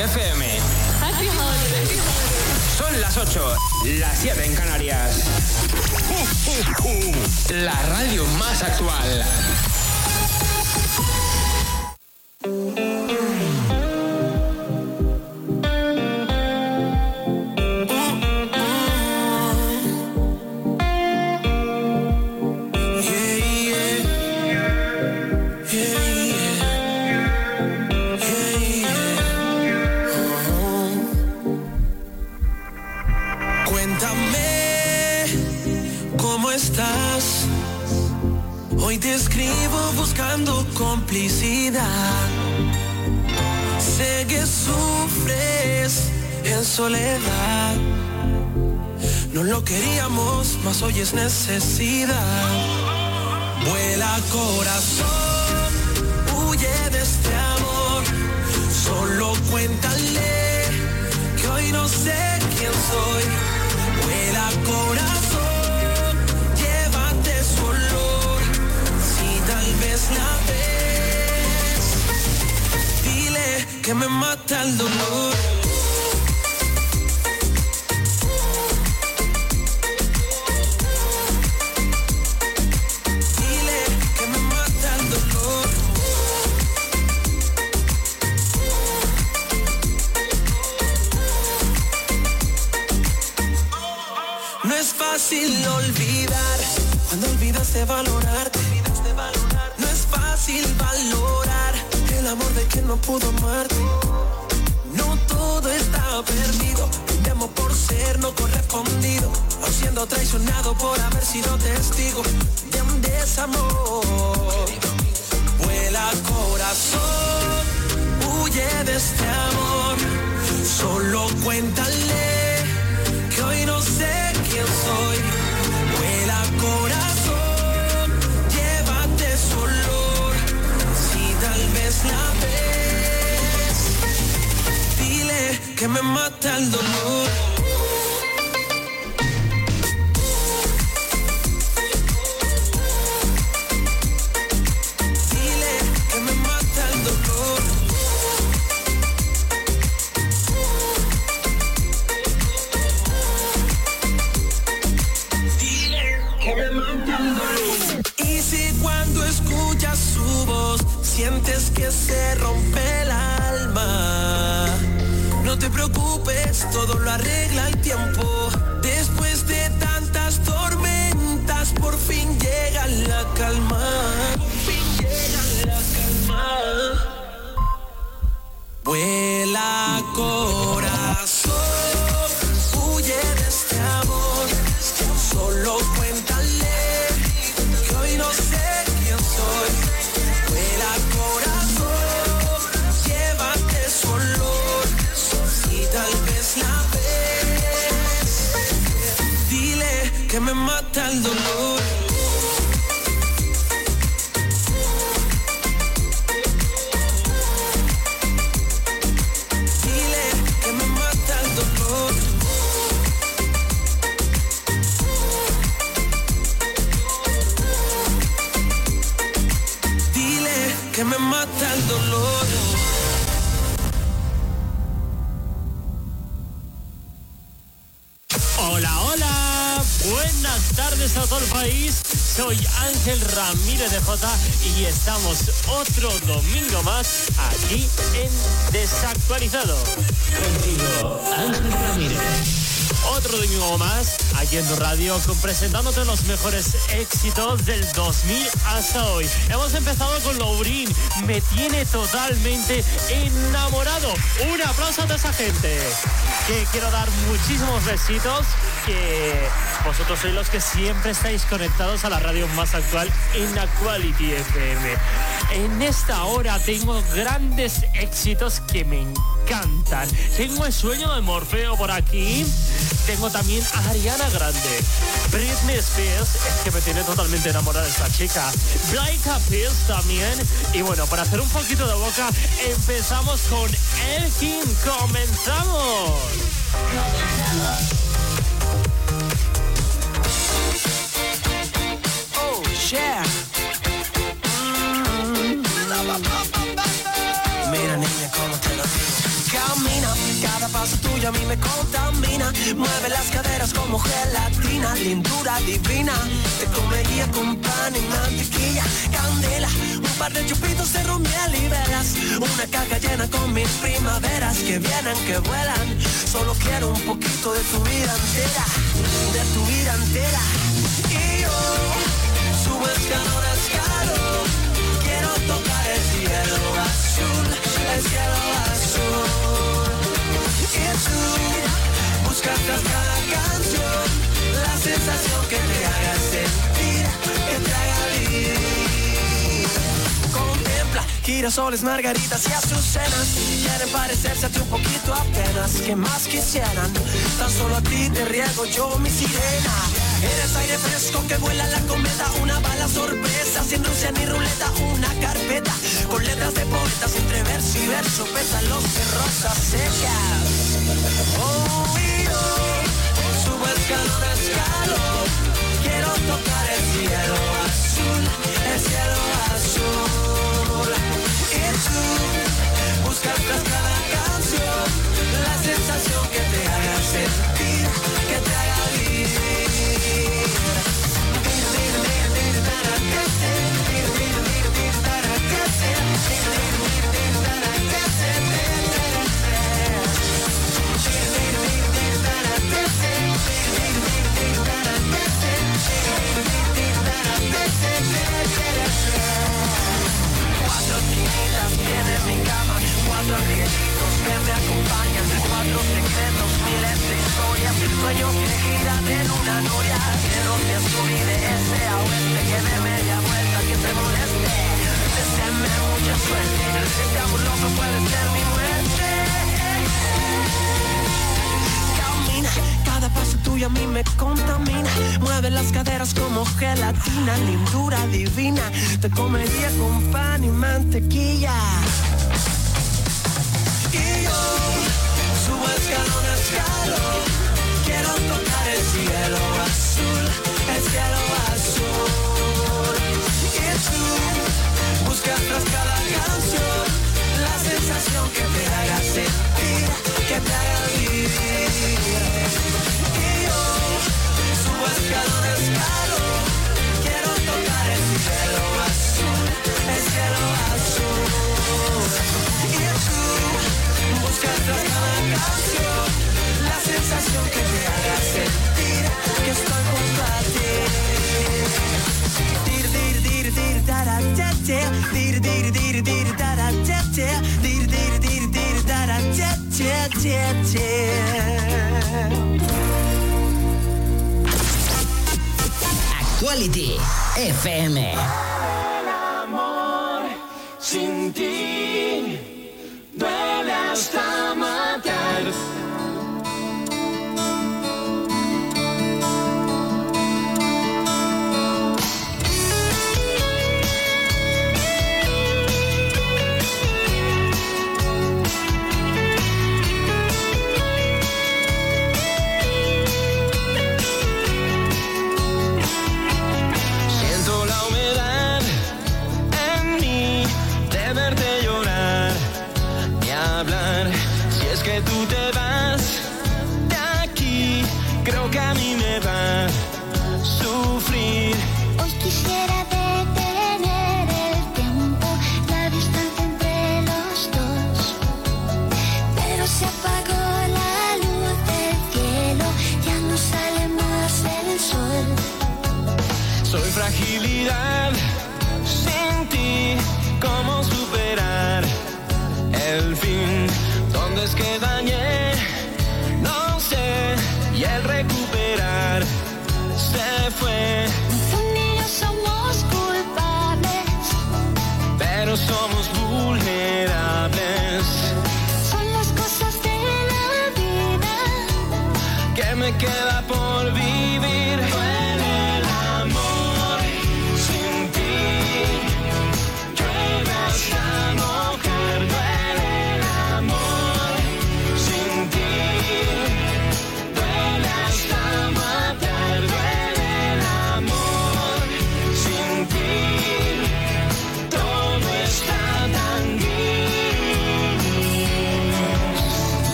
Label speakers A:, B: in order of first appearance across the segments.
A: FM. Son las 8, las 7 en Canarias. La radio más actual.
B: Soledad. No lo queríamos, mas hoy es necesidad. Vuela corazón, huye de este amor. Solo cuéntale que hoy no sé quién soy. Vuela corazón, llévate su olor. Si tal vez la ves, dile que me mata el dolor. Valorarte. No es fácil valorar el amor de quien no pudo amarte. No todo está perdido. Temo por ser no correspondido. O siendo traicionado por haber sido testigo que me mata el dolor. Que me mata el dolor.
C: Hola, hola, buenas tardes a todo el país. Soy Ángel Ramírez de J y estamos otro domingo más aquí en Desactualizado. Contigo, Ángel Ramírez. Otro domingo más aquí en tu radio presentándote los mejores éxitos del 2000 hasta hoy. Hemos empezado con Lourín, me tiene totalmente enamorado. Un aplauso a toda esa gente. Que quiero dar muchísimos besitos, que vosotros sois los que siempre estáis conectados a la radio más actual en Actuality FM. En esta hora tengo grandes éxitos que me encantan. Tengo el sueño de Morfeo por aquí. Tengo también a Ariana Grande. Britney Spears, es que me tiene totalmente enamorada esta chica. Blake Pierce también. Y bueno, para hacer un poquito de boca, empezamos con Elkin. ¡Comenzamos!
B: Oh, Mira, niña, cómo te lo digo. Got me mí me contamina. Mueve las caderas como gelatina, lindura divina. Te comería con pan y mantequilla, candela. Un par de chupitos de rumiel y velas. Una caja llena con mis primaveras que vienen, que vuelan. Solo quiero un poquito de tu vida entera, de tu vida entera. Y yo subo escalón a escalón. Quiero tocar el cielo azul, el cielo azul. Y tú buscas tras cada canción la sensación que te haga sentir, que te haga vivir. Contempla girasoles, margaritas y azucenas. Quieren parecerse a ti un poquito apenas. que más quisieran? Tan solo a ti te riego yo mi sirena. Eres aire fresco que vuela la cometa, una bala sorpresa, sin Rusia ni ruleta, una carpeta con letras de poetas entre verso y verso, pétalos de rosas secas. Oh, y subo escalón a escalón, quiero tocar el cielo azul, el cielo azul. Angelitos que me acompañan, cuatro secretos, miles de historias, sueños que giran en una noria, cielos de azul y de este a oeste, que de media vuelta que te moleste, deseame mucha suerte, este amor puede ser mi muerte. Cada paso tuyo a mí me contamina. Mueve las caderas como gelatina, lindura divina. Te comería con pan y mantequilla. Escalón a escalón. Quiero tocar el cielo azul,
D: FM.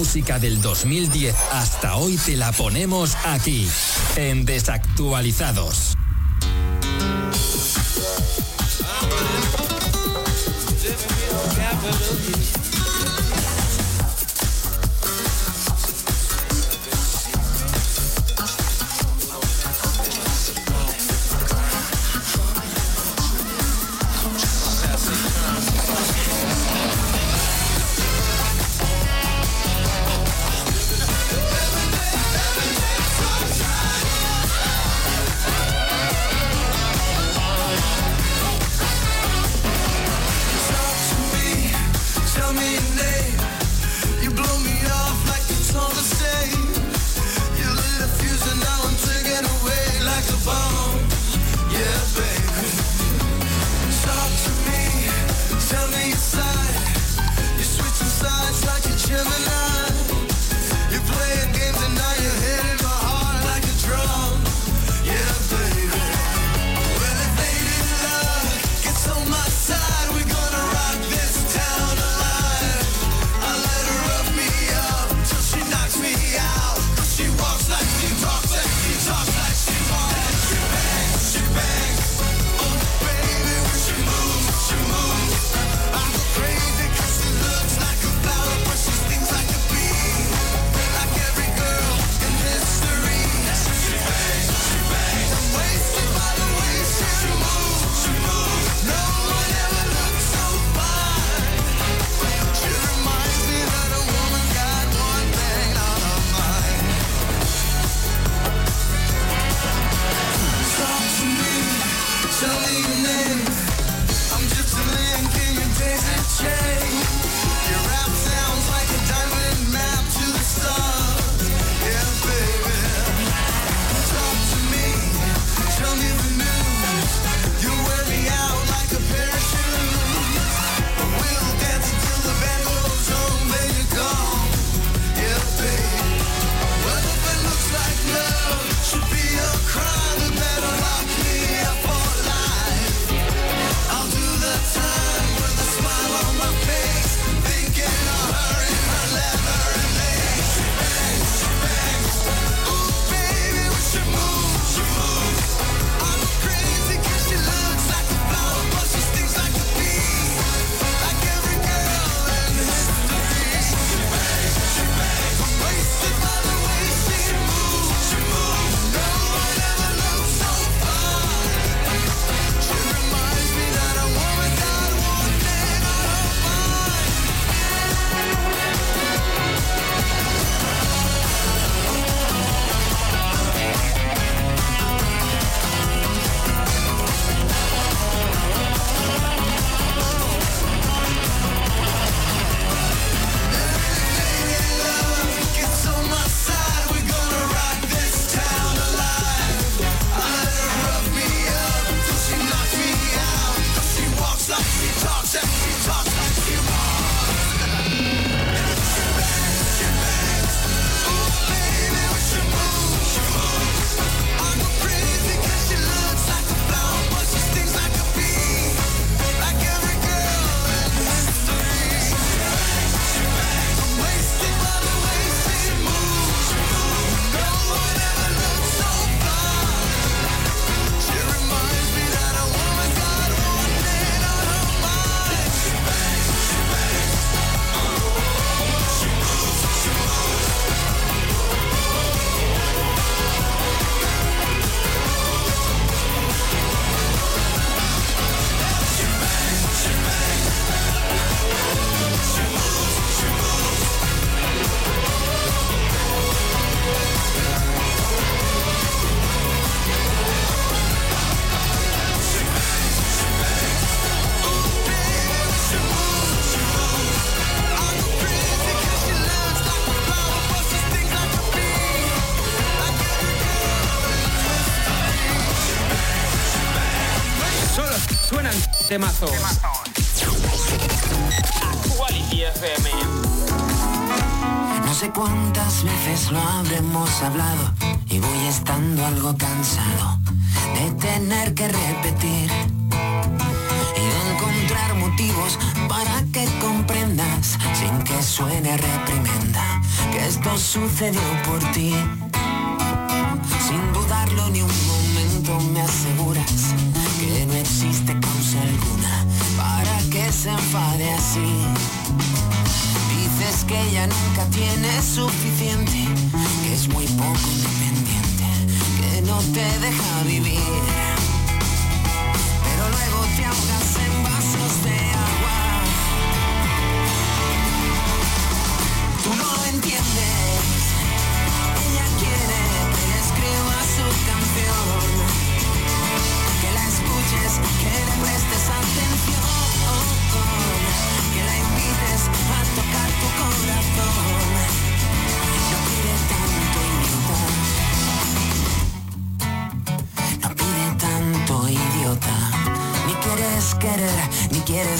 E: música del 2010 hasta hoy te la ponemos aquí, en Desactualizados.
A: Temazos.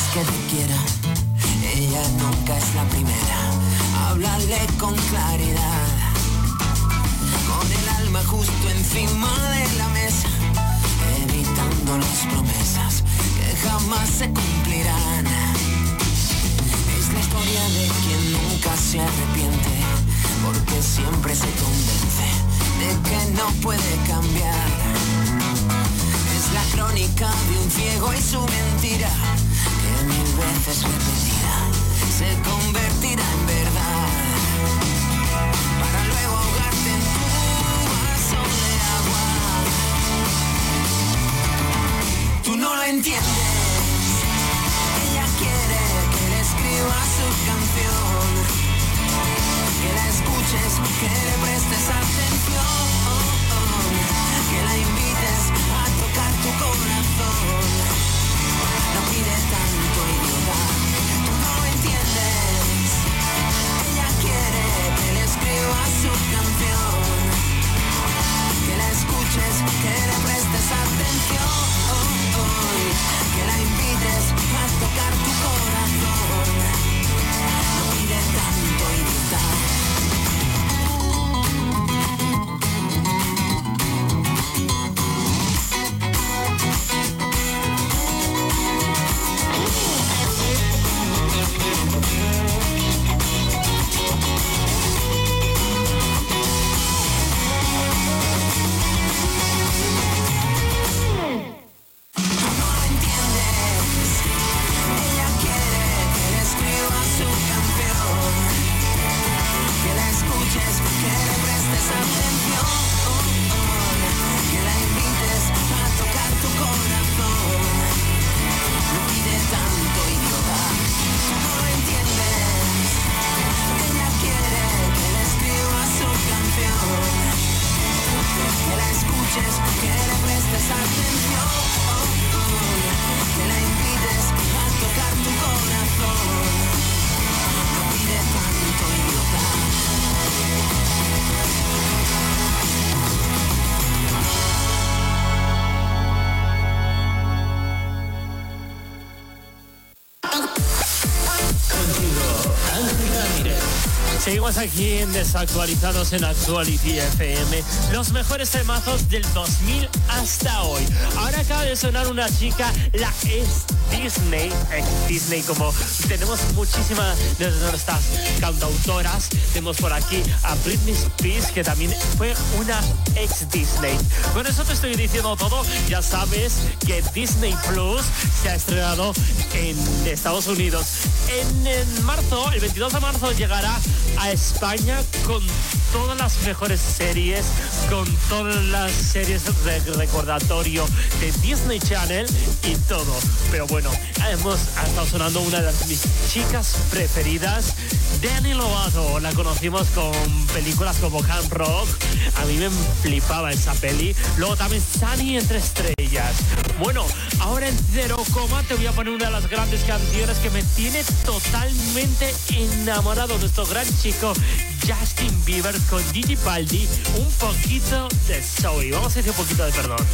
F: Quieres que te quiera. Ella nunca es la primera. Háblale con claridad. Con el alma justo encima de la mesa. Evitando las promesas que jamás se cumplirán. Es la historia de quien nunca se arrepiente. Porque siempre se convence de que no puede cambiar. Es la crónica de un ciego y su mentira, veces se convertirá en verdad. Para luego ahogarte en tu vaso de agua. Tú no lo entiendes. Ella quiere que le escriba su canción. Que la escuches, que le prestes atención.
C: Aquí en Desactualizados en Actuality FM. Los mejores temazos del 2000 hasta hoy. Ahora acaba de sonar una chica, la ex Disney, ex Disney, como tenemos muchísimas de nuestras cantautoras. Tenemos por aquí a Britney Spears, que también fue una ex Disney. Con eso te estoy diciendo todo. Ya sabes que Disney Plus se ha estrenado en Estados Unidos. En, en marzo, el 22 de marzo, llegará a España con todas las mejores series, con todas las series de recordatorio de Disney Channel y todo. Pero bueno, hemos estado sonando una de mis chicas preferidas, Dani Lovato. La conocimos con películas como Camp Rock. A mí me flipaba esa peli. Luego también Sunny entre estrellas. Bueno, ahora en cero coma te voy a poner una de las grandes canciones que me tiene totalmente enamorado de nuestro gran chico Justin Bieber con Gigi Baldi. Un poquito de Zoe. Vamos a decir un poquito de perdón.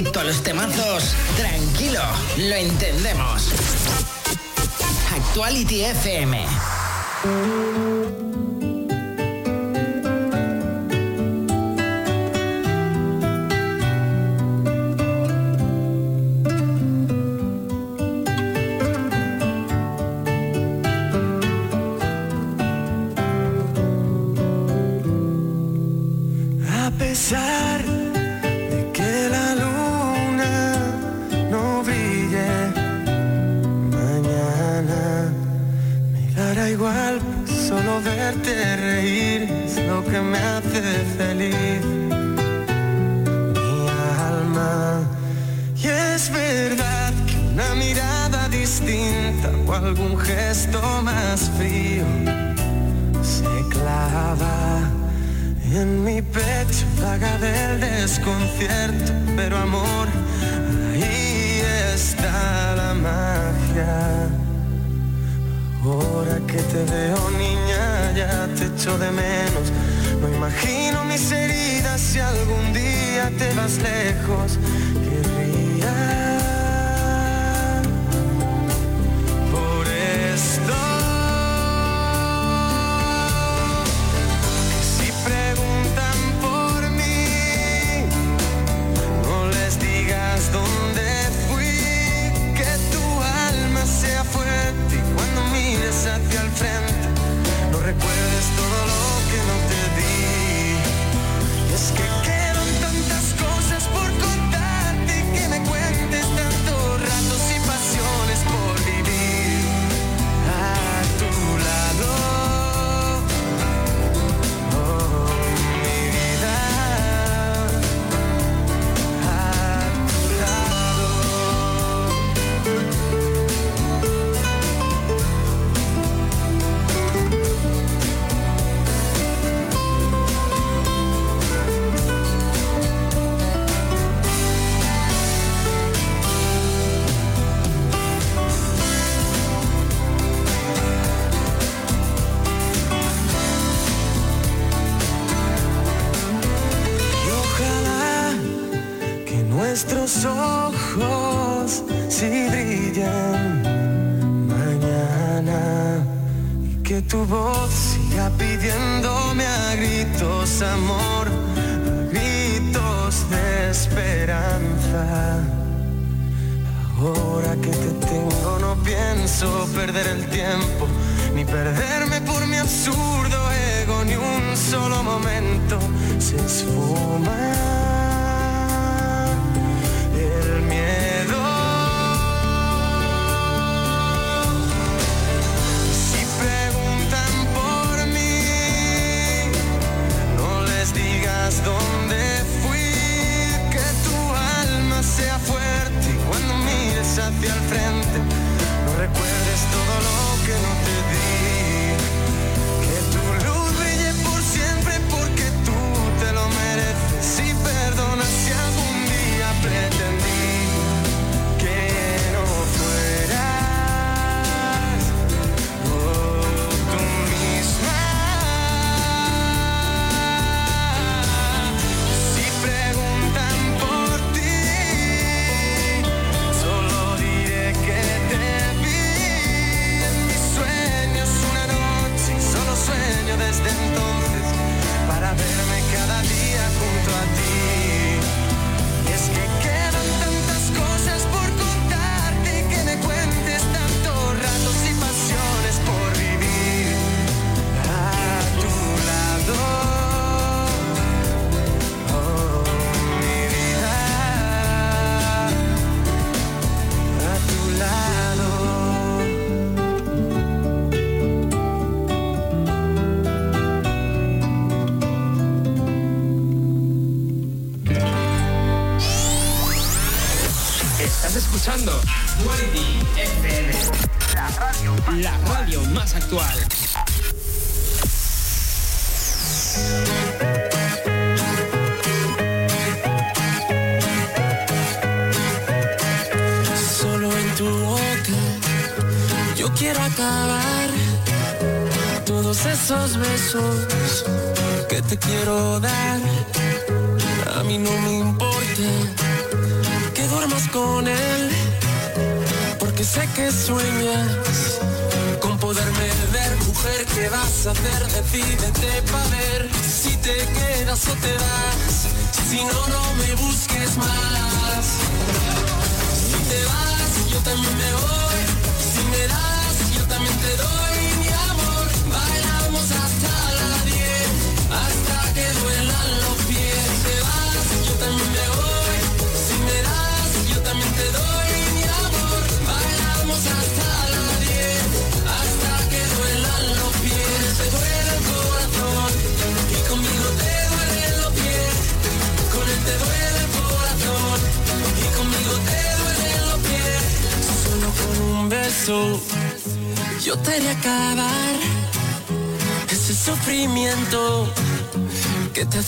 G: adicto a los temazos, tranquilo, lo entendemos. Actuality FM.
H: más lejos.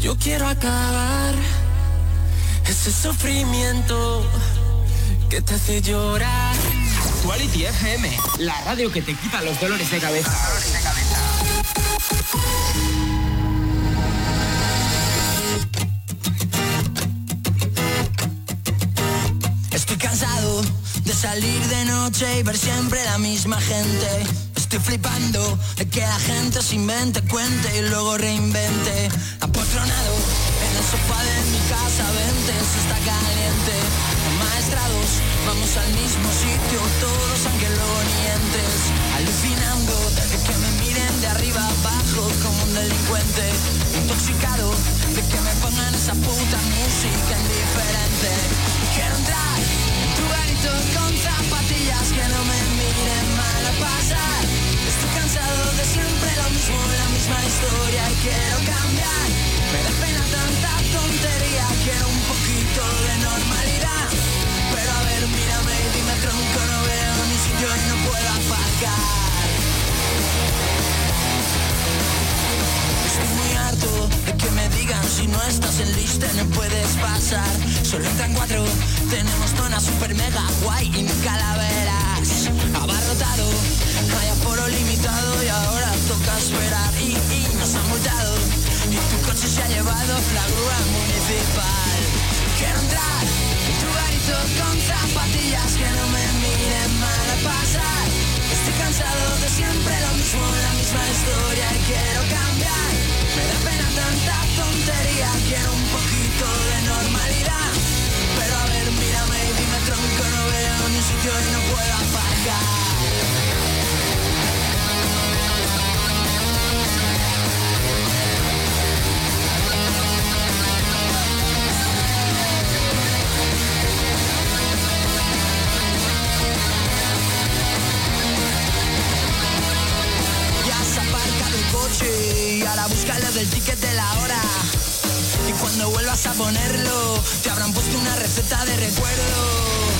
B: Yo
I: quiero acabar ese sufrimiento que te hace llorar.
A: Actuality FM, la radio que te quita los dolores de cabeza.
F: Estoy cansado de salir de noche y ver siempre la misma gente. Estoy flipando de que la gente se invente, cuente y luego reinvente. Apotronado en el sofá de mi casa, vente, está caliente. Maestrados, vamos al mismo sitio, todos aunque luego ni entres. Alucinando de que me miren de arriba abajo como un delincuente. Intoxicado de que me pongan esa puta música indiferente. Quiero entrar en tu garito con zapatillas que no me miren mal a pasar. De siempre lo mismo, la misma historia y quiero cambiar. Me da pena tanta tontería, quiero un poquito de normalidad. Pero a ver, mírame y dime tronco, no veo ni sitio y no puedo aparcar. Estoy muy harto de que me digan si no estás en lista no puedes pasar. Solo entran cuatro, tenemos zona super mega guay y ni calaveras. Abarrotado, hay aforo limitado y ahora toca esperar. Y, y nos han multado y tu coche se ha llevado la grúa municipal. Quiero entrar en tu garito con zapatillas que no me miren mal a pasar. Estoy cansado de siempre lo mismo, la misma historia y quiero cambiar. Me da pena tanta tontería, quiero un poquito de normalidad. Veo ni sitio y no puedo aparcar. Y ahora búscale del ticket de la hora. Y cuando vuelvas a ponerlo, te habrán puesto una receta de recuerdo.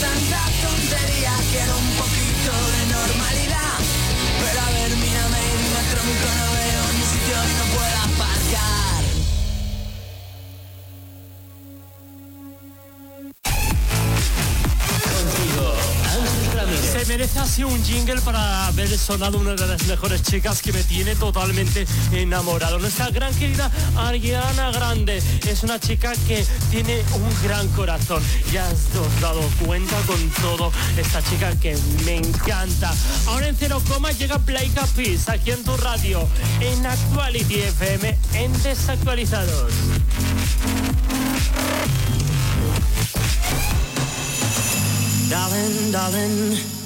F: Tanta tontería, quiero un poquito de normalidad. Pero a ver, mírame y tronco, no veo ni sitio no puedo
C: merece así un jingle para haber sonado una de las mejores chicas que me tiene totalmente enamorado. Nuestra gran querida Ariana Grande es una chica que tiene un gran corazón. Ya has dado cuenta con todo esta chica que me encanta. Ahora en cero coma llega Play Peace aquí en tu radio, en Actuality FM, en Desactualizados.
J: Darling, darling,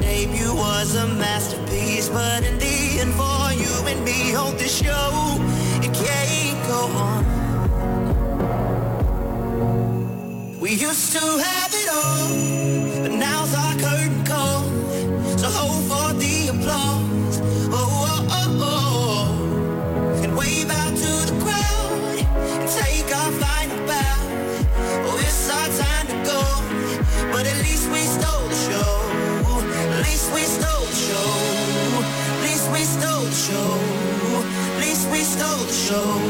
J: Debut was a masterpiece, but in the end, for you and me, hold this show, it can't go on. We used to have it all, show.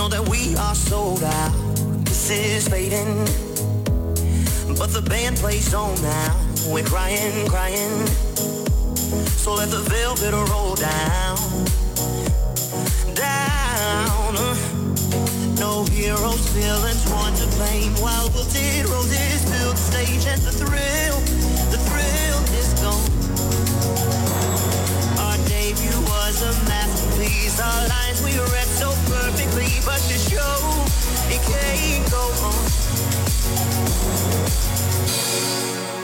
J: know that we are sold out. This is fading. But the band plays on now. We're crying, crying. So let the velvet roll down. Down. No heroes, villains, one to blame. While wilted roses fill the stage and the thrill. was a masterpiece. Our lines we read so perfectly, but the show it can't go on.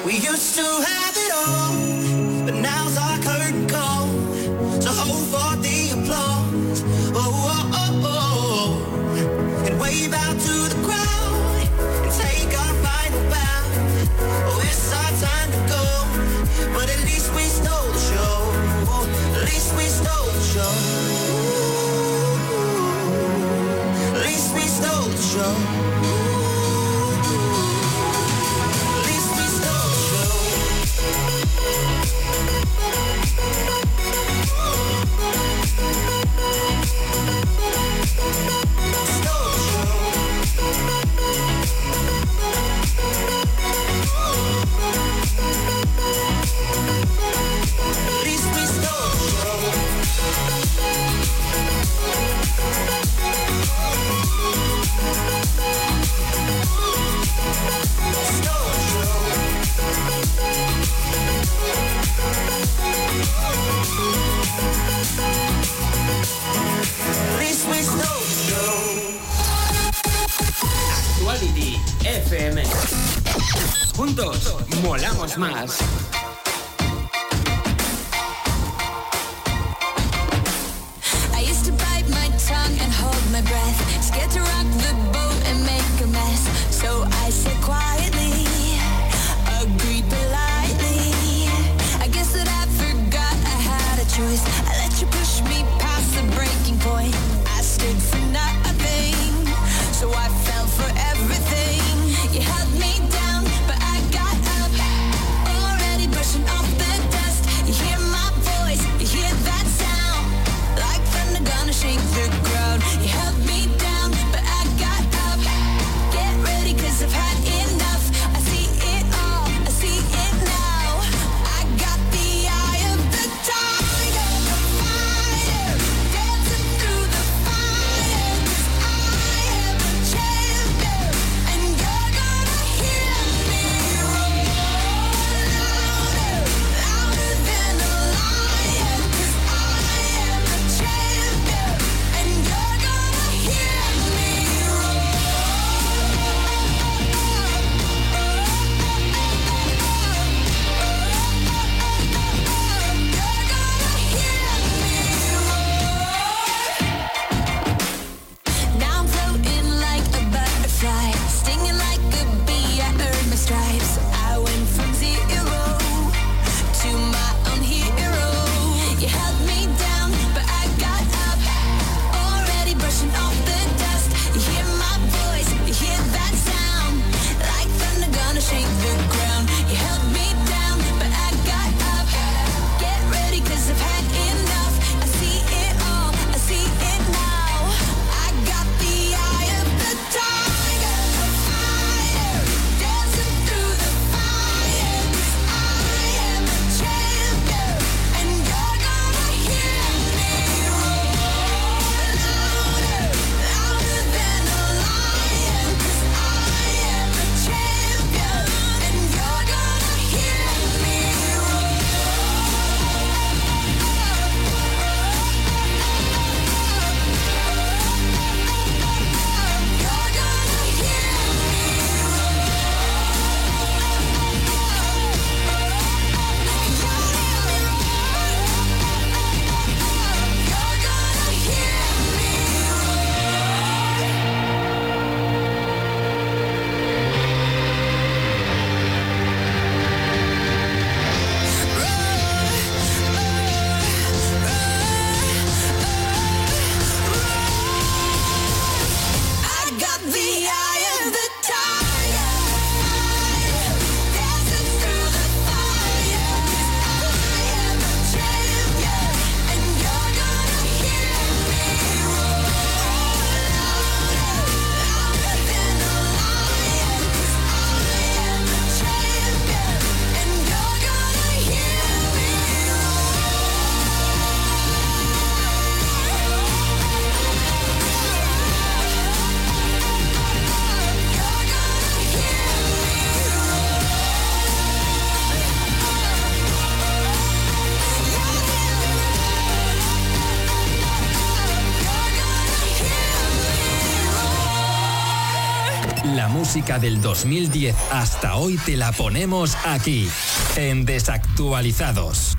J: We used to have it all, but
K: now. más.
L: música del 2010 hasta hoy te la ponemos aquí, en Desactualizados.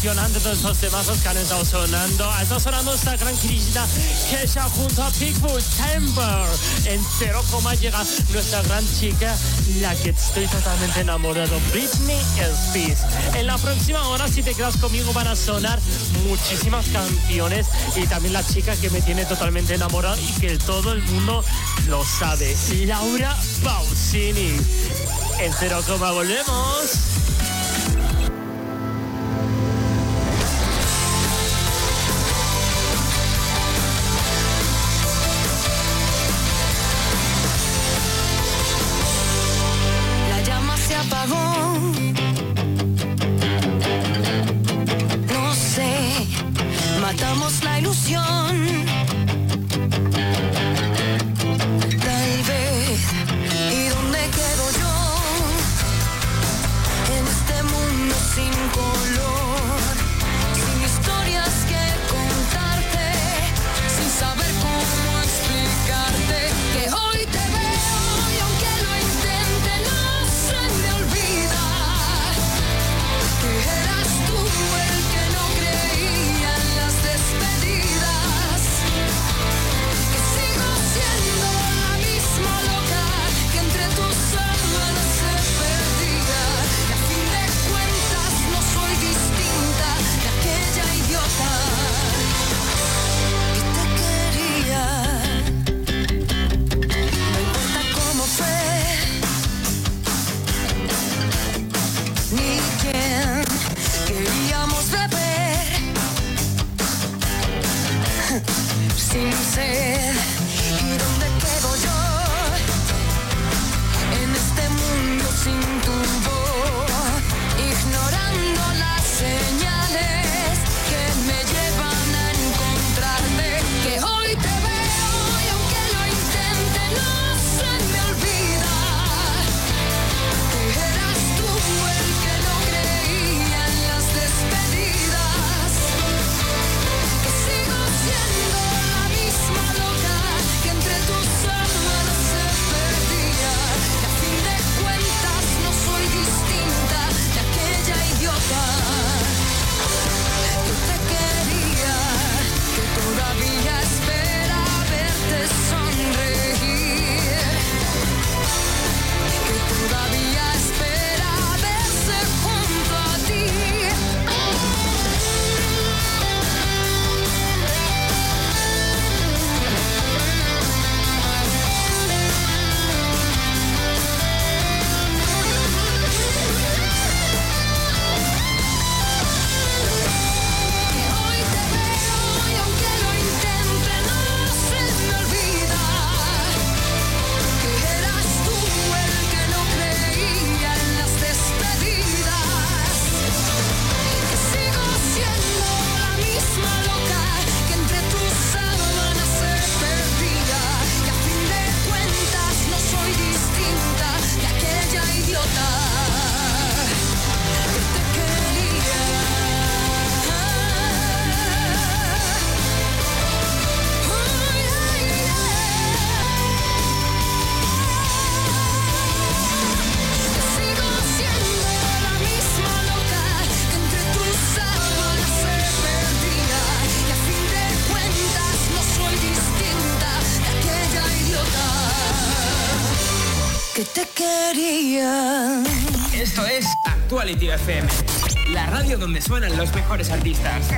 A: fusionando todos esos temazos que han estado sonando. Ha estado sonando esta gran querida Kesha junto a Pickwood Temper. En 0, llega nuestra gran chica, la que estoy totalmente enamorado, Britney Spears. En la próxima hora, si te quedas conmigo, van a sonar muchísimas canciones y también la chica que me tiene totalmente enamorado y que todo el mundo lo sabe, Laura Pausini. En 0, volvemos.
B: Donde suenan los mejores artistas.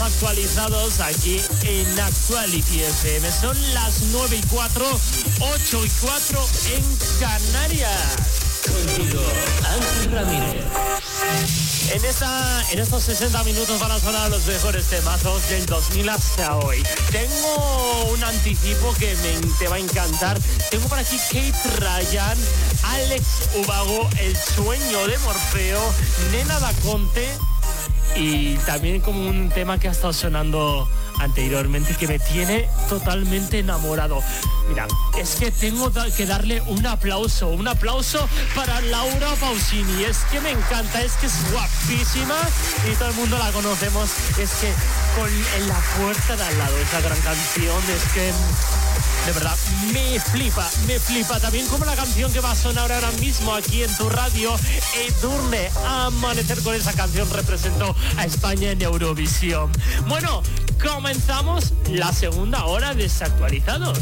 C: actualizados aquí en Actuality FM. Son las 9 y 4, 8 y 4 en Canarias.
M: Contigo, Ángel Ramírez.
C: En, esta, en estos 60 minutos van a sonar los mejores temazos del 2000 hasta hoy. Tengo un anticipo que me, te va a encantar. Tengo por aquí Kate Ryan, Alex Ubago, El Sueño de Morfeo, Nena Daconte y también como un tema que ha estado sonando anteriormente que me tiene totalmente enamorado. Mira, es que tengo que darle un aplauso, un aplauso para Laura Pausini. Es que me encanta, es que es guapísima y todo el mundo la conocemos. Es que con en la puerta de al lado esa gran canción, es que de verdad me flipa, me flipa. También como la canción que va a sonar ahora mismo aquí en tu radio, Edurne. Amanecer con esa canción representó a España en Eurovisión. Bueno, comenzamos la segunda hora Desactualizados.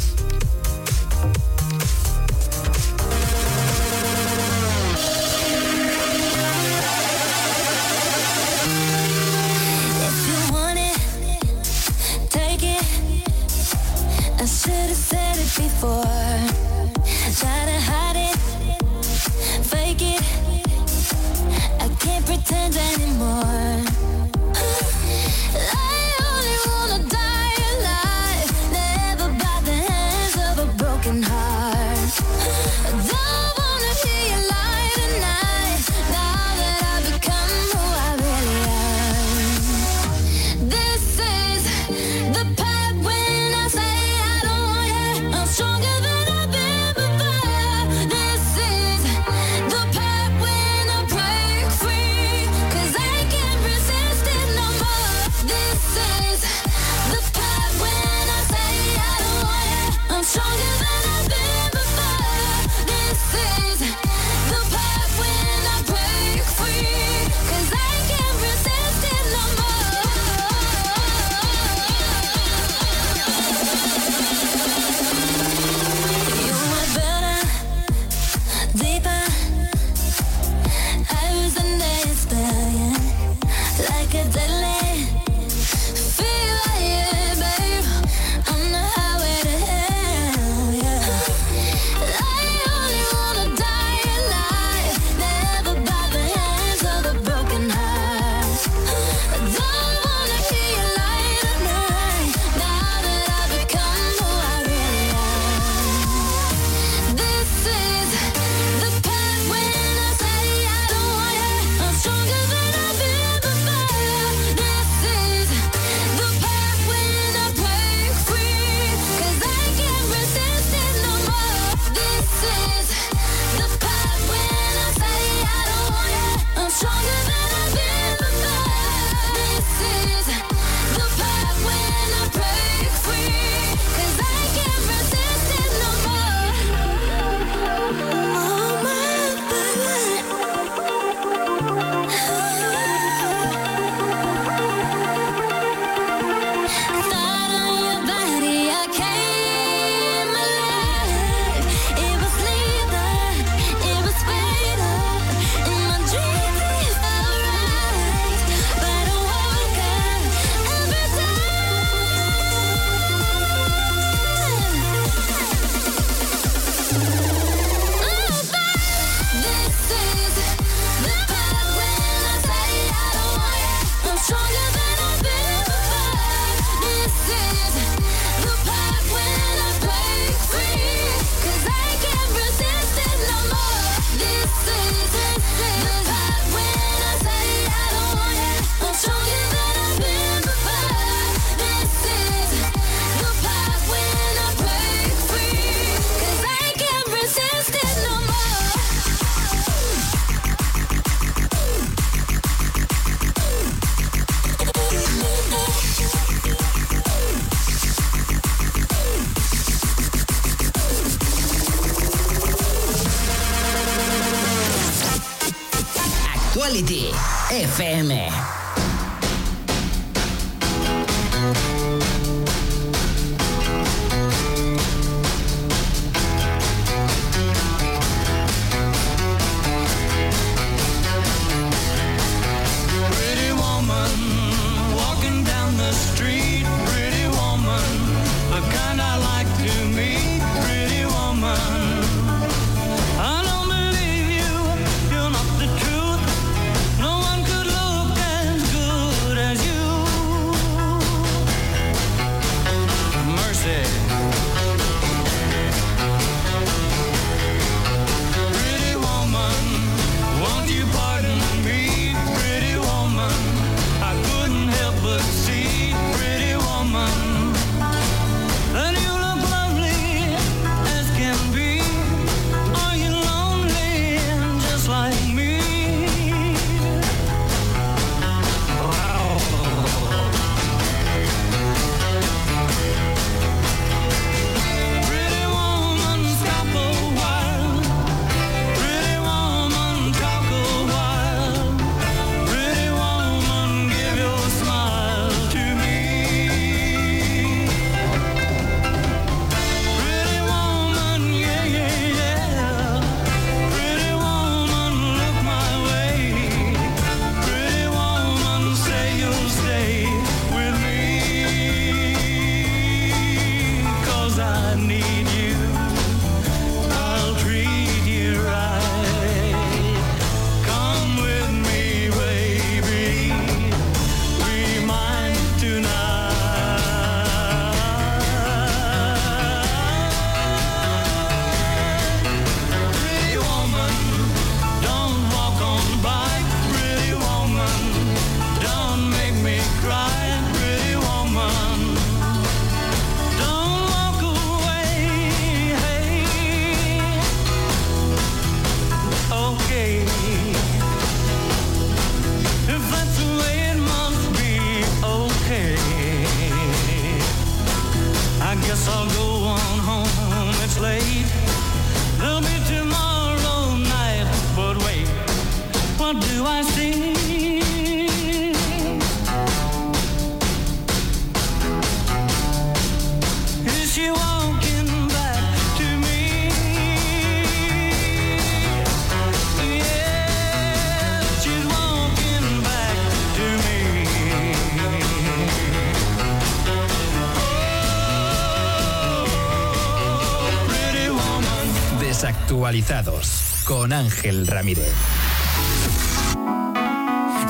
M: con Ángel Ramírez.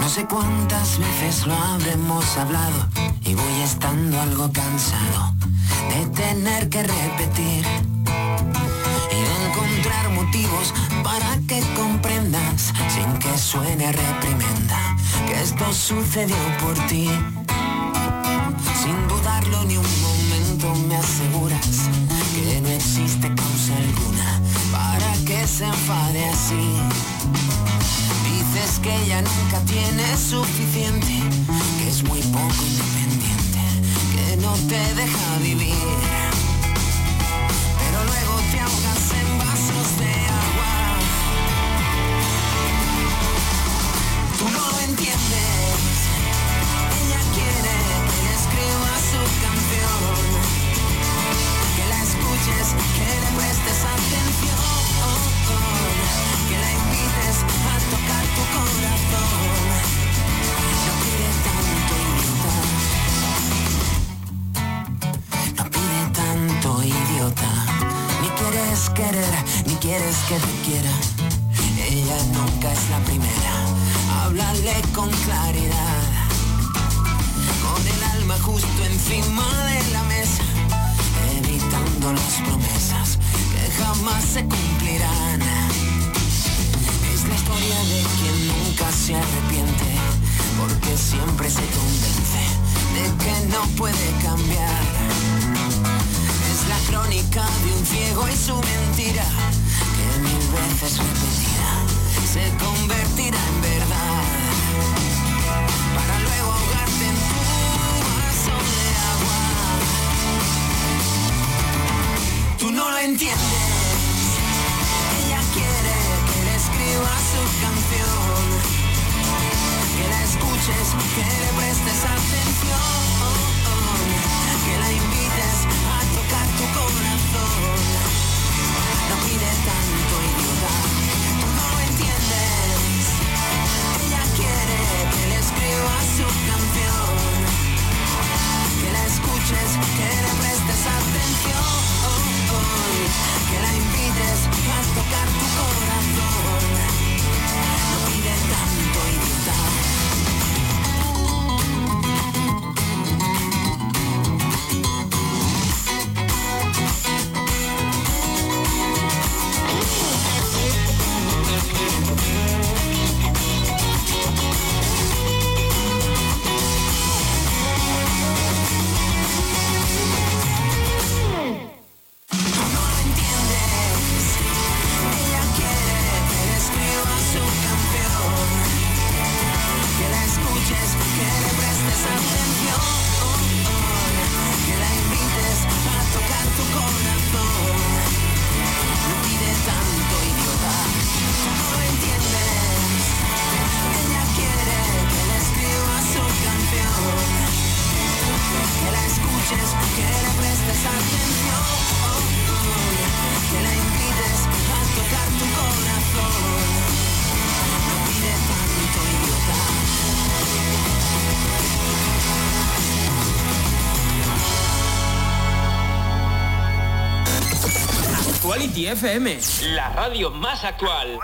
F: No sé cuántas veces lo habremos hablado y voy estando algo cansado de tener que repetir y encontrar motivos para que comprendas sin que suene reprimenda que esto sucedió por ti sin dudarlo ni un momento se enfade así. Dices que ella nunca tiene suficiente, que es muy poco independiente, que no te deja vivir. Pero luego te ahogas en vasos de agua. Tú no lo entiendes. no puede cambiar. Es la crónica de un ciego y su mentira, que mil veces repetida se convertirá en verdad. Para luego ahogarte en tu vaso de agua. Tú no lo entiendes. Ella quiere que le escriba su canción. Que la escuches, que le prestes atención. que la invites a tocar tu corazón.
A: FM. La radio más actual.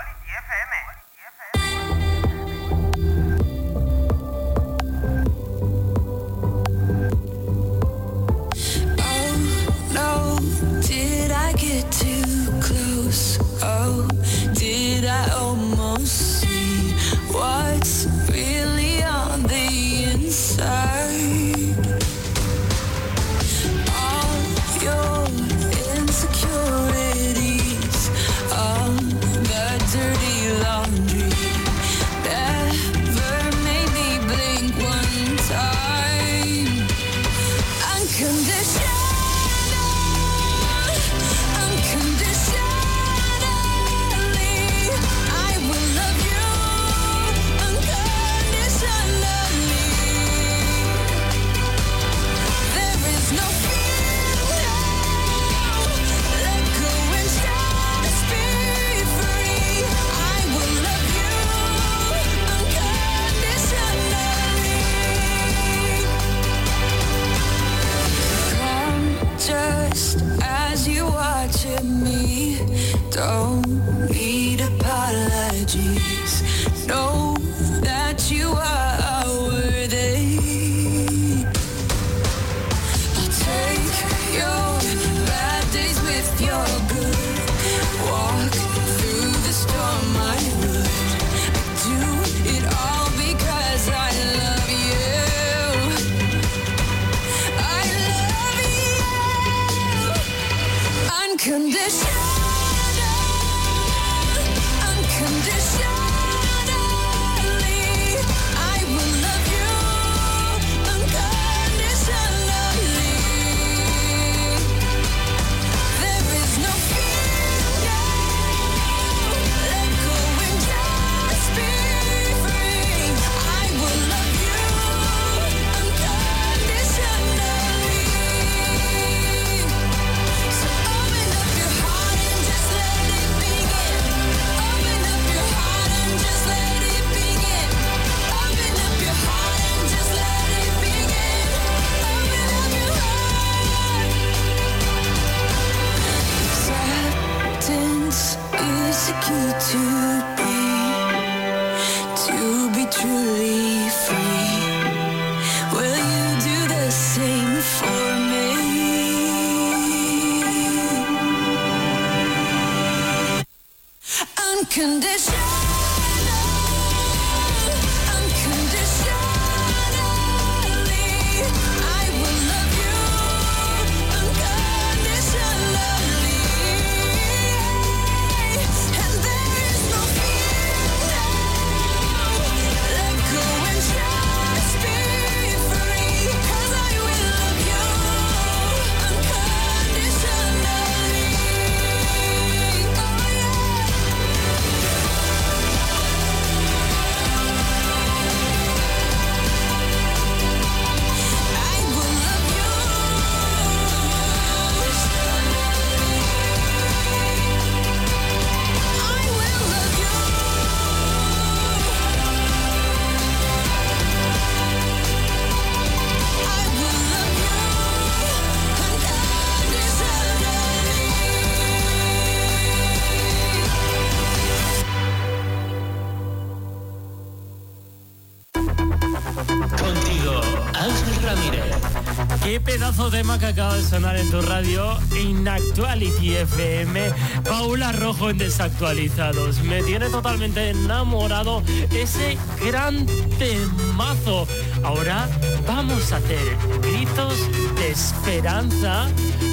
C: Actuality FM. Paula Rojo en Desactualizados. Me tiene totalmente enamorado ese gran temazo. Ahora vamos a hacer gritos de esperanza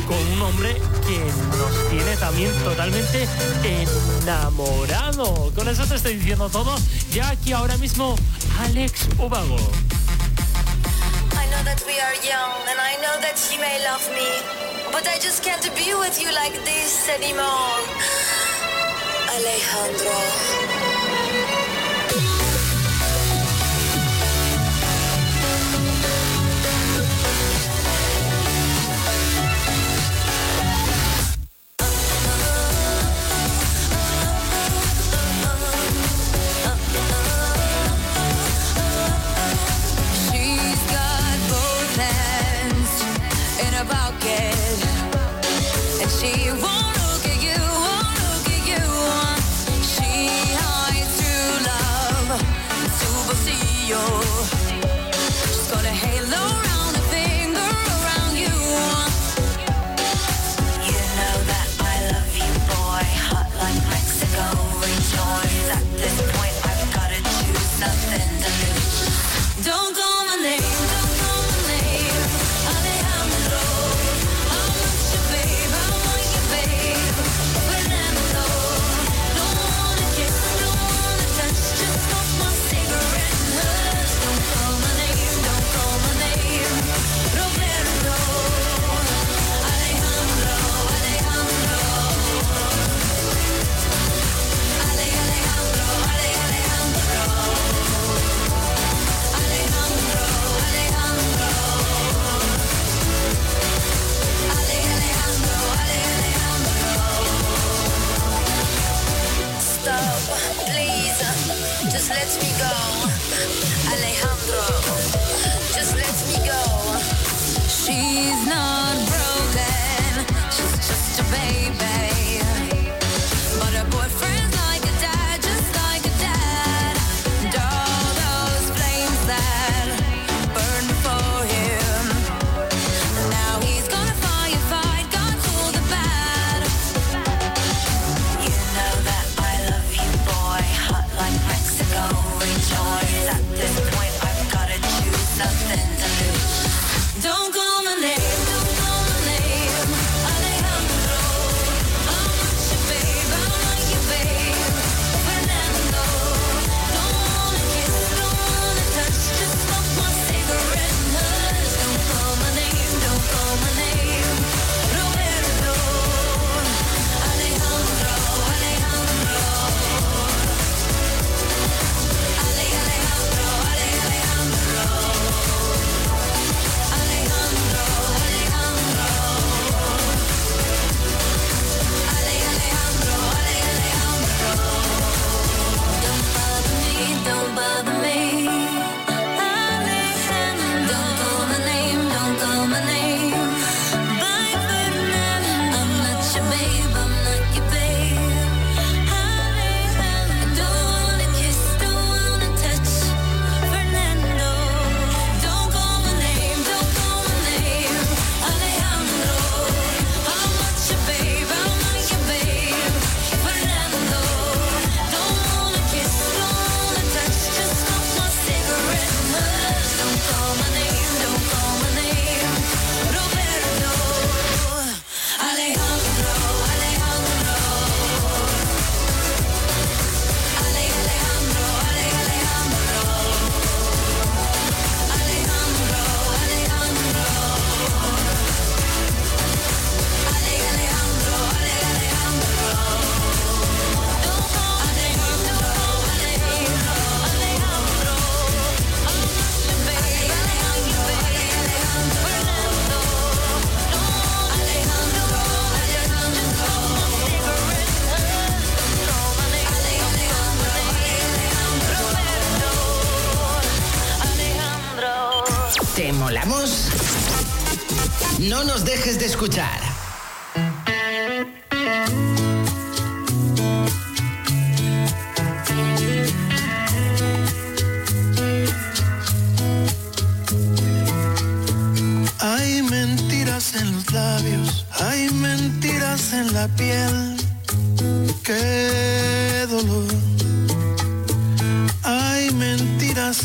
C: con un hombre que nos tiene también totalmente enamorado. Con eso te estoy diciendo todo. Ya aquí ahora mismo, Alex Ubago.
L: I. But I just can't be with you like this anymore. Alejandro.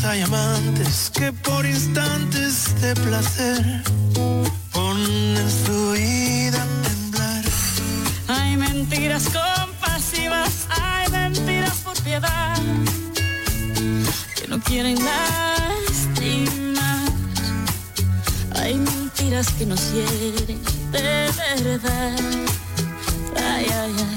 N: hay amantes que por instantes de placer ponen su vida a temblar.
H: Hay mentiras compasivas, hay mentiras por piedad, que no quieren lastimar. Hay mentiras que no quieren de verdad. Ay, ay, ay.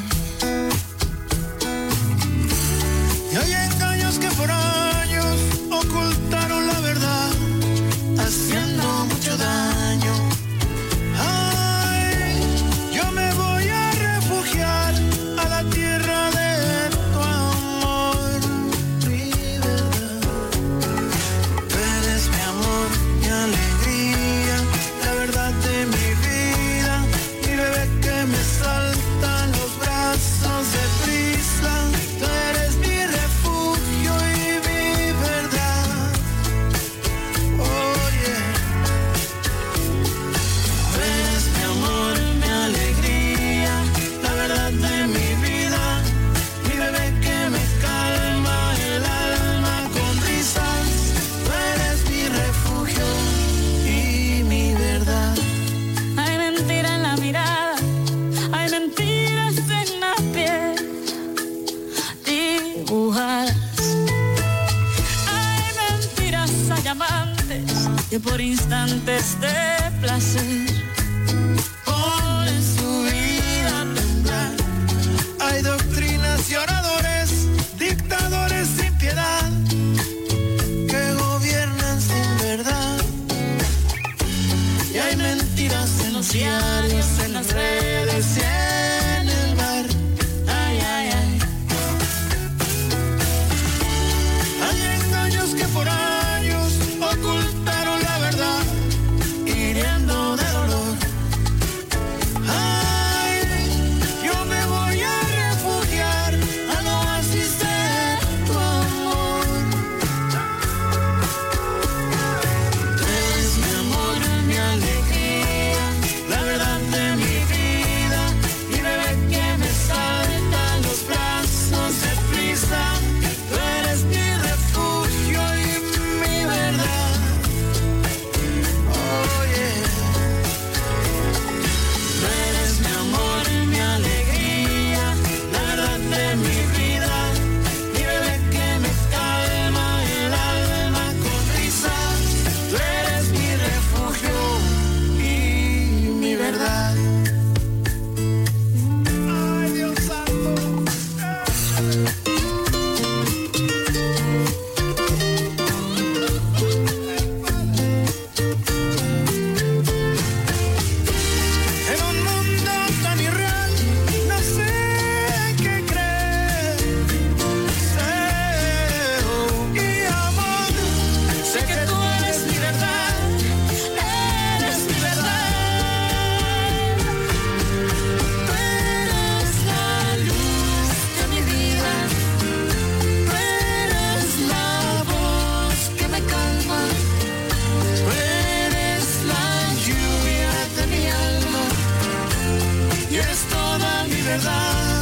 N: verdad.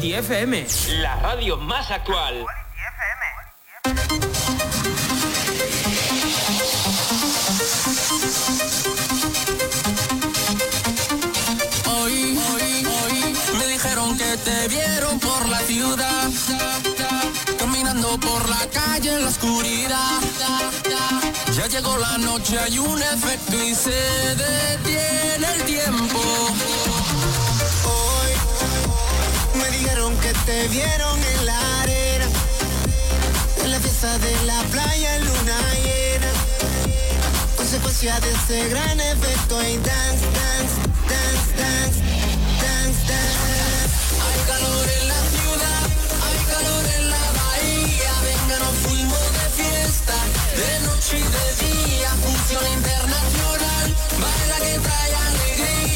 A: Quality FM. La radio más actual.
I: Hoy, hoy, hoy me dijeron que te vieron por la ciudad. Caminando por la calle en la oscuridad. Ya llegó la noche, hay un efecto y se detiene el tiempo
O: te vieron en la arena, en la fiesta de la playa en luna llena, consecuencia de ese gran efecto en dance, dance, dance, dance, dance, dance.
I: Hay calor en la ciudad,
O: hay calor en la bahía, venga nos fuimos de fiesta, de noche y de día, función internacional, baila que trae alegría.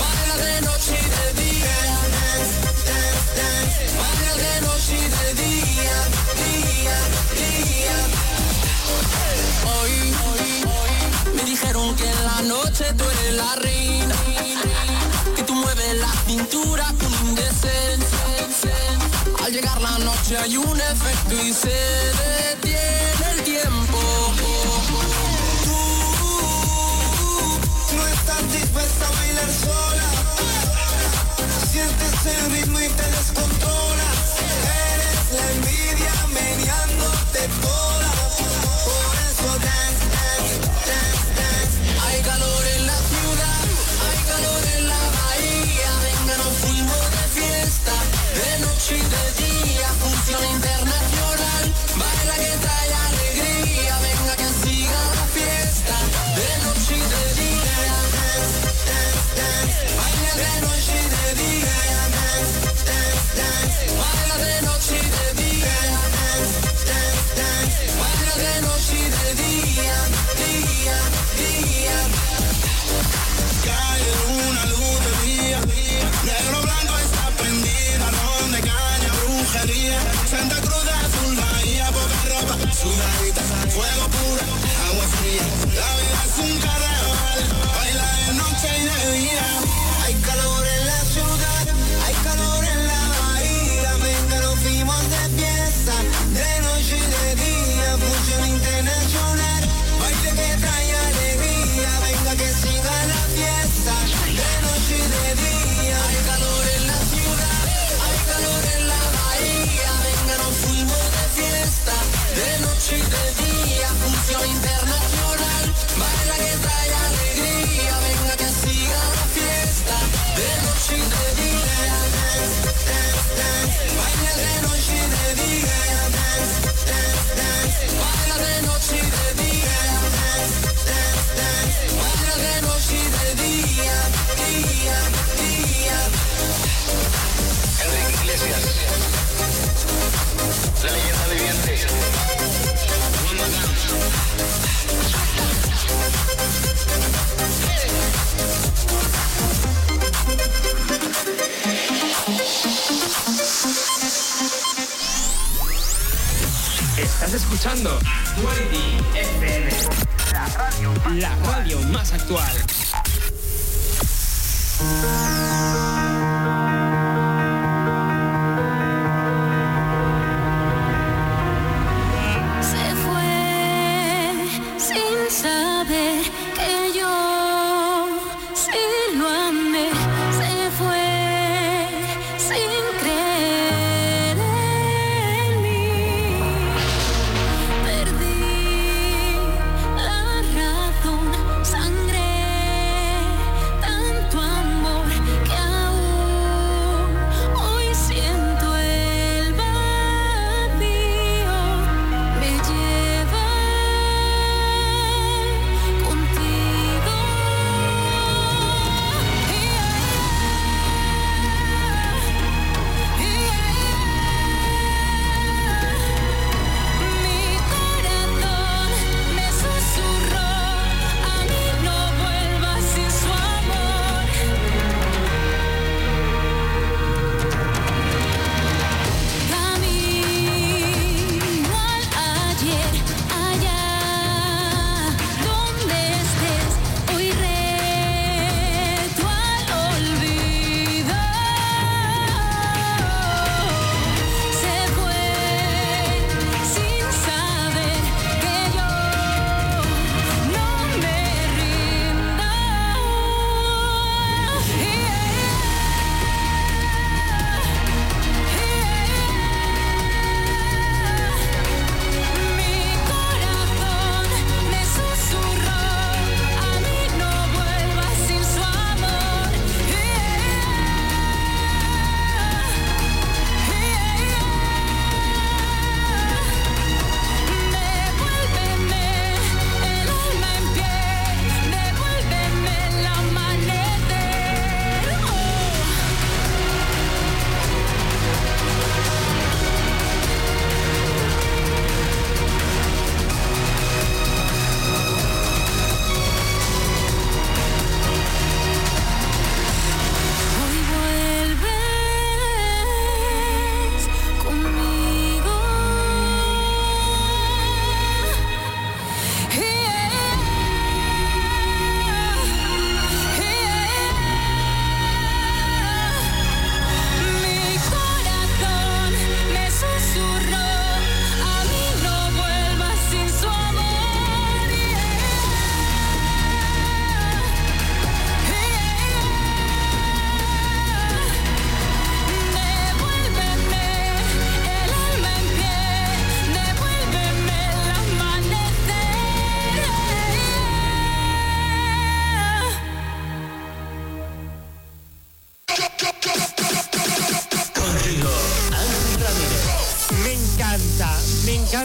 O: Vaya de noche y de día Vargas de noche y de día, día, día,
P: hoy, hoy, hoy Me dijeron que en la noche tú eres la reina Que tú mueves las pinturas con un decencia Al llegar la noche
O: hay un efecto y se detiene. dispuesta a bailar sola. Sientes el ritmo y te
Q: descontrolas. Eres la
L: envidia mediándote toda.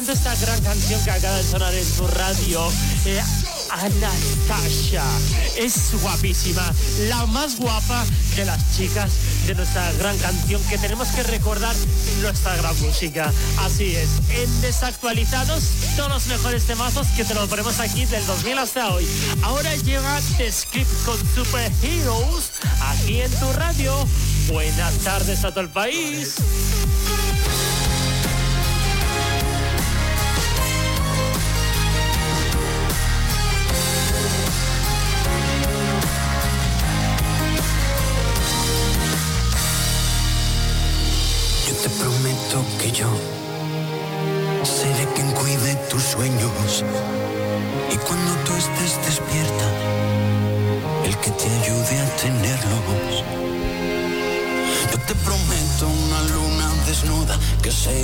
C: Esta gran canción que acaba de sonar en tu radio. Eh, Anastasia es guapísima, la más guapa de las chicas de nuestra gran canción que tenemos que recordar nuestra gran música. Así es, en desactualizados todos los mejores temazos que te los ponemos aquí del 2000 hasta hoy. Ahora llega The Script con Super Heroes aquí en tu radio. Buenas tardes a todo el país.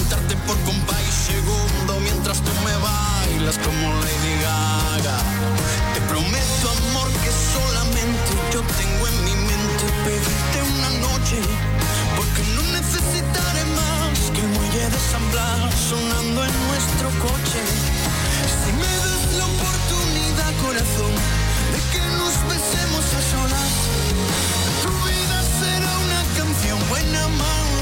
R: Cantarte por compa y segundo mientras tú me bailas como Lady Gaga. Te prometo, amor, que solamente yo tengo en mi mente pedirte una noche. Porque no necesitaré más que el muelle de San sonando en nuestro coche. Si me das la oportunidad, corazón, de que nos besemos a solas, tu vida será una canción buena, mala,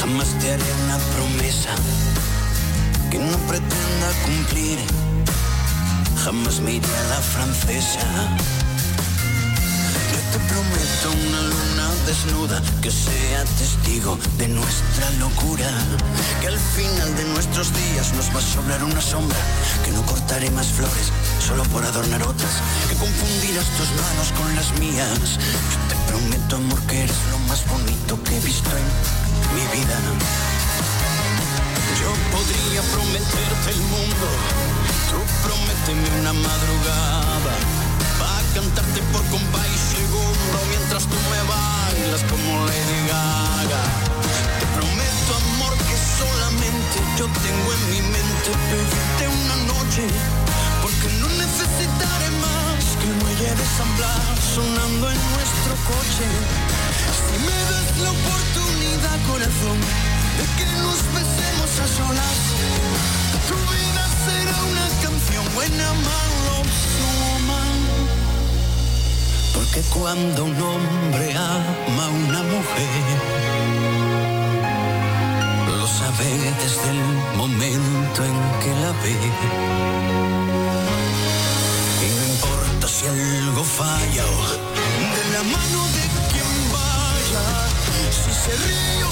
R: jamás te haré una promesa que no pretenda cumplir. Jamás me iré a la francesa. Yo te prometo una luna desnuda que sea testigo de nuestra locura. Que al final de nuestros días nos va a sobrar una sombra. Que no cortaré más flores solo por adornar otras. Que confundirás tus manos con las mías. Yo te prometo, amor, que eres lo más bonito que he visto en mi vida. Yo podría prometerte el mundo. Tú prométeme una madrugada. Va a cantarte por compa y segundo mientras tú me bailas como Lady Gaga. Te prometo, amor, que solamente yo tengo en mi mente pedirte una noche. Muelle de sonando en nuestro coche. Si me das la oportunidad, corazón, de que nos besemos a solas, tu vida será una canción buena, malo, woman. Porque cuando un hombre ama a una mujer, lo sabe desde el momento en que la ve. Si algo falla de la mano de quien vaya, si se ríe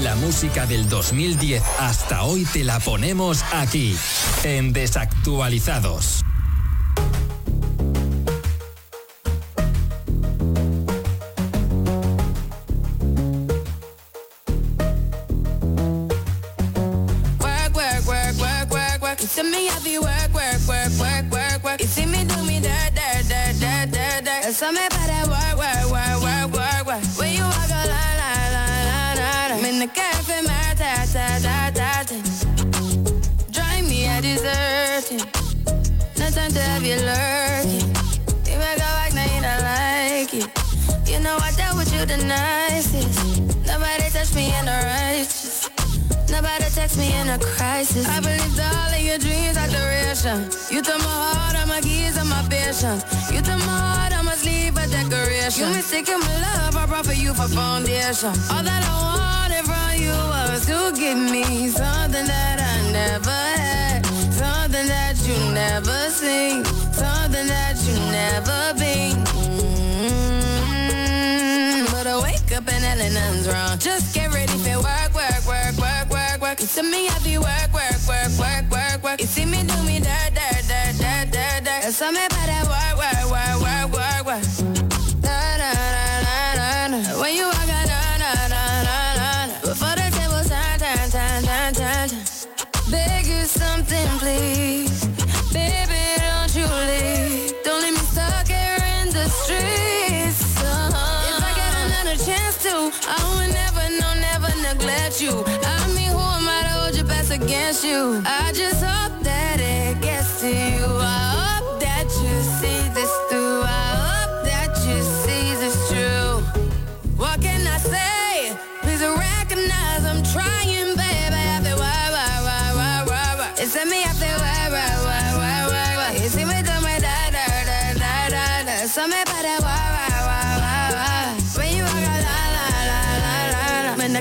S: La
T: música del 2010 hasta hoy te la ponemos aquí, en Desactualizados.
U: See me in the cafe, my ta, ta, ta, ta. Drive me a deserting. No time to have you lurking. You make go back, now you don't like it. You know I dealt with you the nicest. Nobody touched me in the righteous. Nobody text me in a crisis. I believed all of your dreams are duration. You took my heart, all my keys, and my patience. You took my heart, I must leave a decoration. You mistaken my love, I brought for you for foundation. All that I wanted you was to give me something that I never had, something that you never seen, something that you never been. Mm, But I wake up and nothing's wrong. Just get ready for work, work, work, work, work, work. You me have you work, work, work, work, work, work. You see me do me dirt, dirt, dirt, dirt, dirt, dirt. Me by that work, work, work, work, work, work. You. I mean, who am I to hold your best against you? I just hope that it gets to you.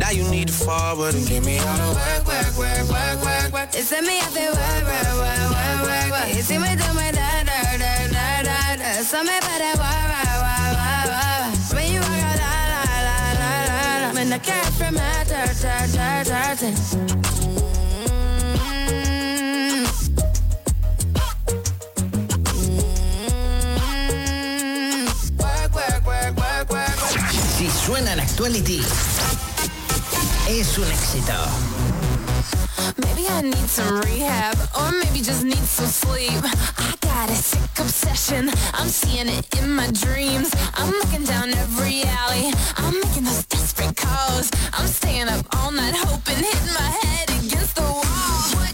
E: Now you need to forward and give me all the work, work, work, work, work, work.
U: It's me hace work, work, work, work, work, work. Y si me tomo da, da, da, da, da, da. Eso me para work, work, work, work, work. When you walk out, la, la, la, la, la, la. When the cat from my dirt, dirt, dirt, dirt, dirt.
D: Work, work, es un éxito.
K: Maybe I need some rehab, or maybe just need some sleep. I got a sick obsession, I'm seeing it in my dreams. I'm looking down every alley, I'm making those desperate calls. I'm staying up all night hoping, hitting my head against the wall. What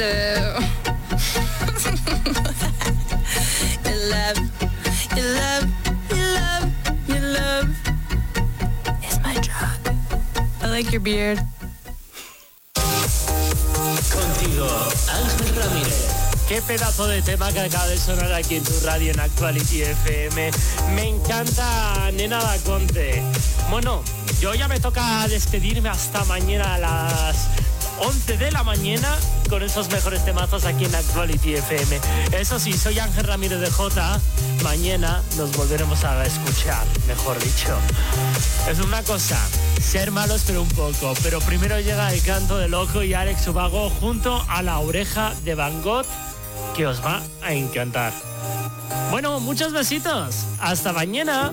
K: so. love, love, love, love is my drug. I like your beard.
C: Contigo, Ángel Ramírez. Qué pedazo de tema que acaba de sonar aquí en tu radio en Actuality FM. Me encanta Nena da Conte. Bueno, yo ya me toca despedirme hasta mañana a las 11 de la mañana con esos mejores temazos aquí en Actuality FM. Eso sí, soy Ángel Ramírez de J. Mañana nos volveremos a escuchar, mejor dicho. Es una cosa, ser malos pero un poco. Pero primero llega el canto de Loco y Alex Ubago junto a la oreja de Van Gogh que os va a encantar. Bueno, muchos besitos. Hasta mañana.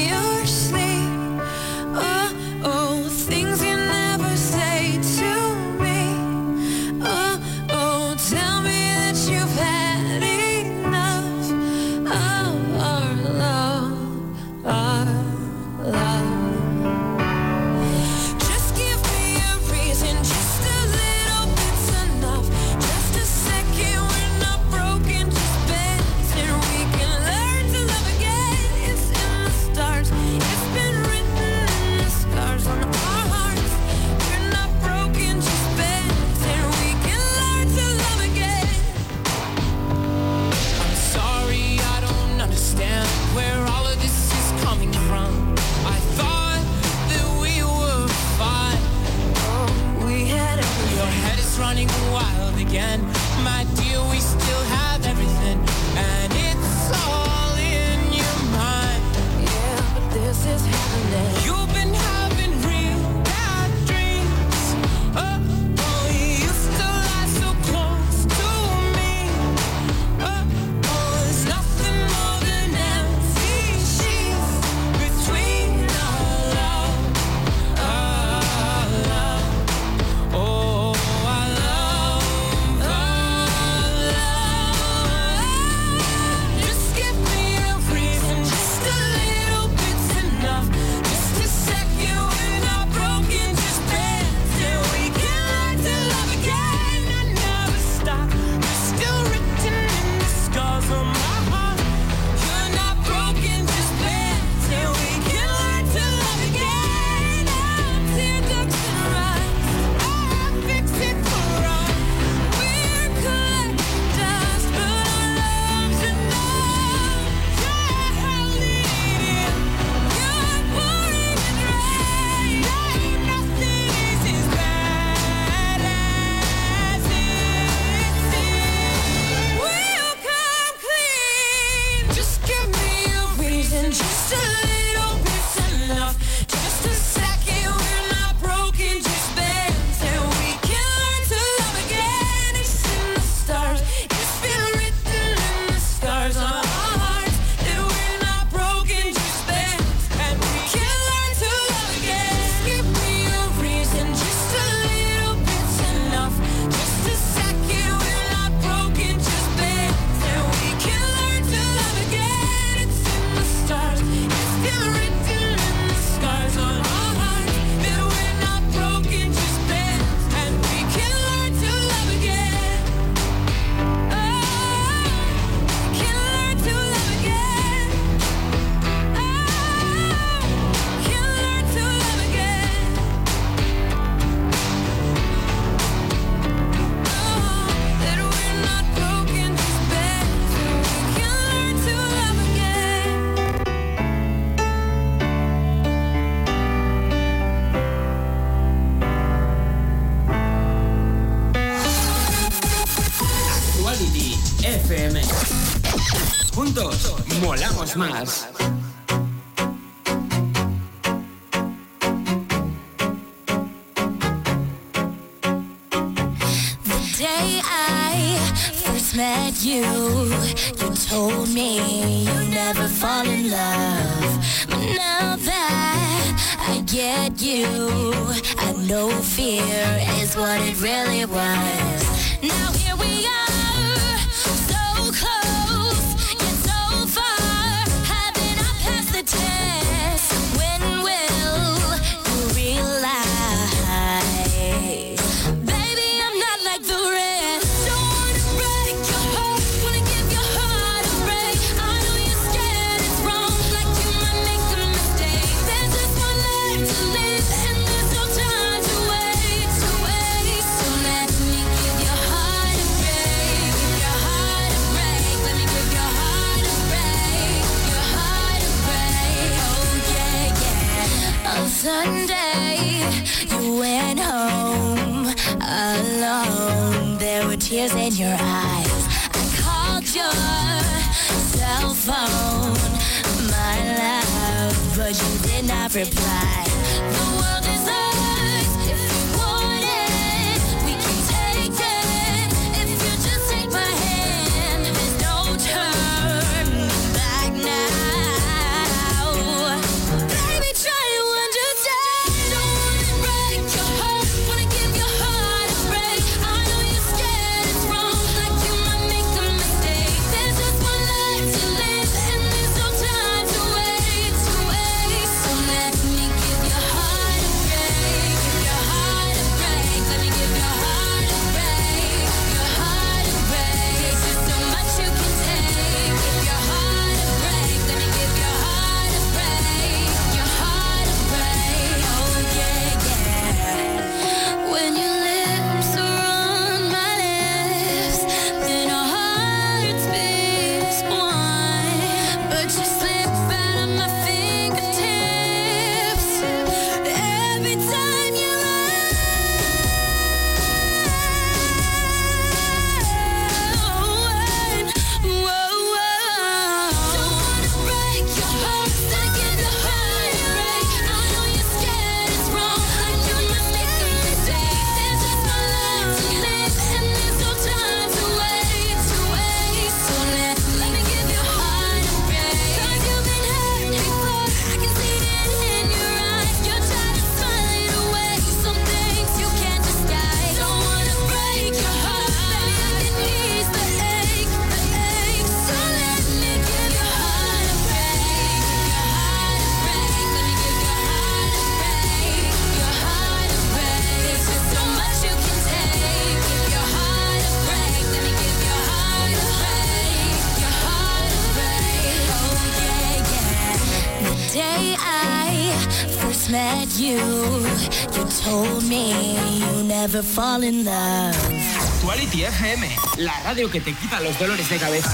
N: juntos molamos más.
L: The day I first met you, you told me you never fall in love. But now that I get you, I know fear is what it really was. Now here we are. tears in your eyes. I called your cell phone, my love, but you did not reply. Fall in love.
N: Actuality FM, la radio que te quita los dolores de cabeza.